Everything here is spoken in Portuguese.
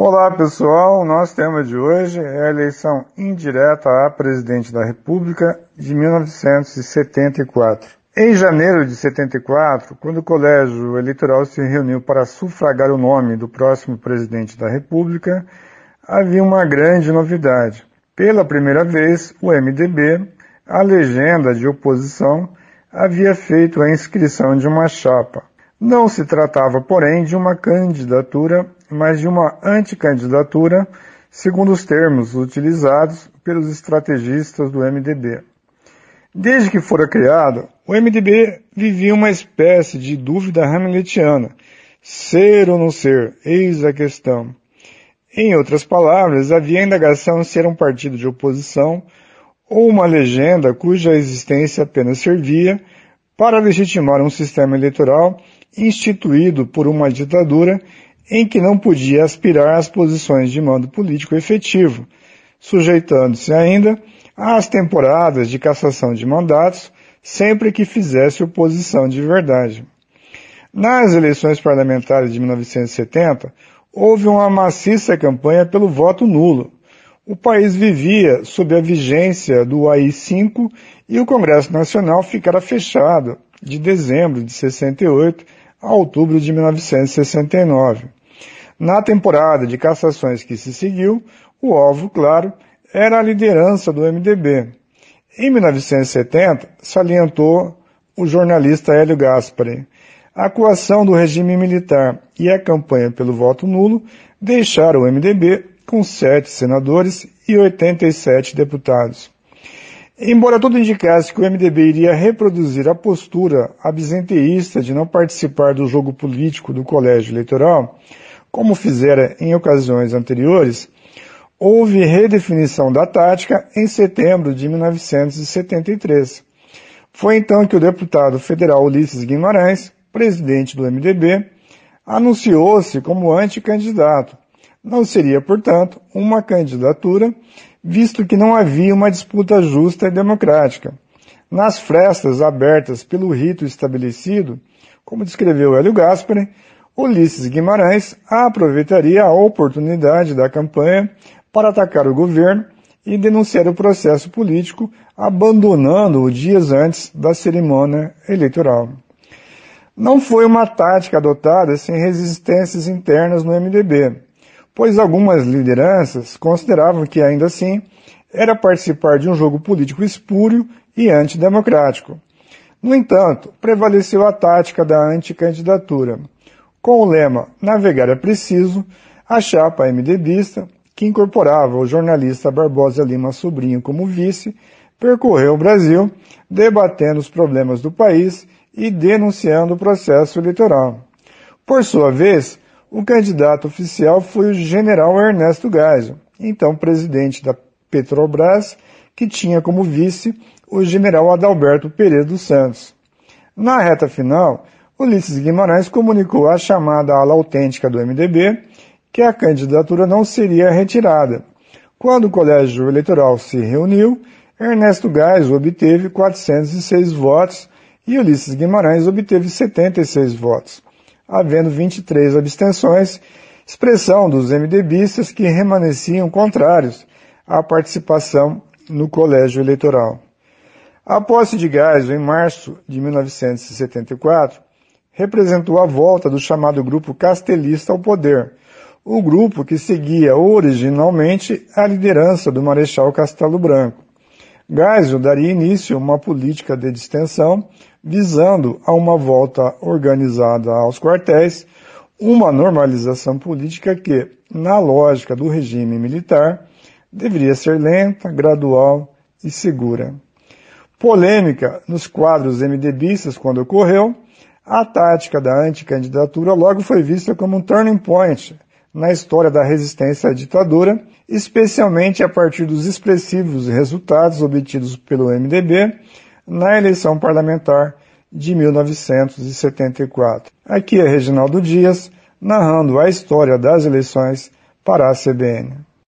Olá pessoal, o nosso tema de hoje é a eleição indireta a presidente da República de 1974. Em janeiro de 74, quando o colégio eleitoral se reuniu para sufragar o nome do próximo presidente da República, havia uma grande novidade. Pela primeira vez, o MDB, a legenda de oposição, havia feito a inscrição de uma chapa. Não se tratava, porém, de uma candidatura, mas de uma anticandidatura, segundo os termos utilizados pelos estrategistas do MDB. Desde que fora criado, o MDB vivia uma espécie de dúvida hamletiana. Ser ou não ser? Eis a questão. Em outras palavras, havia indagação se era um partido de oposição ou uma legenda cuja existência apenas servia para legitimar um sistema eleitoral instituído por uma ditadura em que não podia aspirar às posições de mando político efetivo, sujeitando-se ainda às temporadas de cassação de mandatos sempre que fizesse oposição de verdade. Nas eleições parlamentares de 1970, houve uma maciça campanha pelo voto nulo. O país vivia sob a vigência do AI-5 e o Congresso Nacional ficara fechado de dezembro de 68 a outubro de 1969. Na temporada de cassações que se seguiu, o alvo, claro, era a liderança do MDB. Em 1970, salientou o jornalista Hélio Gaspari, a coação do regime militar e a campanha pelo voto nulo deixaram o MDB com sete senadores e 87 deputados. Embora tudo indicasse que o MDB iria reproduzir a postura absenteísta de não participar do jogo político do colégio eleitoral, como fizera em ocasiões anteriores, houve redefinição da tática em setembro de 1973. Foi então que o deputado federal Ulisses Guimarães, presidente do MDB, anunciou-se como anticandidato. Não seria, portanto, uma candidatura visto que não havia uma disputa justa e democrática. Nas frestas abertas pelo rito estabelecido, como descreveu Hélio Gaspari, Ulisses Guimarães aproveitaria a oportunidade da campanha para atacar o governo e denunciar o processo político, abandonando-o dias antes da cerimônia eleitoral. Não foi uma tática adotada sem resistências internas no MDB pois algumas lideranças consideravam que, ainda assim, era participar de um jogo político espúrio e antidemocrático. No entanto, prevaleceu a tática da anticandidatura. Com o lema Navegar é preciso, a chapa MDBista, que incorporava o jornalista Barbosa Lima Sobrinho como vice, percorreu o Brasil, debatendo os problemas do país e denunciando o processo eleitoral. Por sua vez, o candidato oficial foi o general Ernesto Geisel, então presidente da Petrobras, que tinha como vice o general Adalberto Pereira dos Santos. Na reta final, Ulisses Guimarães comunicou à chamada ala autêntica do MDB que a candidatura não seria retirada. Quando o colégio eleitoral se reuniu, Ernesto Geisel obteve 406 votos e Ulisses Guimarães obteve 76 votos havendo 23 abstenções, expressão dos MDBistas que remanesciam contrários à participação no colégio eleitoral. A posse de Geisel, em março de 1974, representou a volta do chamado grupo castelista ao poder, o grupo que seguia originalmente a liderança do Marechal Castelo Branco. Geisel daria início a uma política de distensão visando a uma volta organizada aos quartéis, uma normalização política que, na lógica do regime militar, deveria ser lenta, gradual e segura. Polêmica nos quadros MDBistas quando ocorreu, a tática da anticandidatura logo foi vista como um turning point na história da resistência à ditadura, especialmente a partir dos expressivos resultados obtidos pelo MDB na eleição parlamentar de 1974. Aqui é Reginaldo Dias, narrando a história das eleições para a CBN.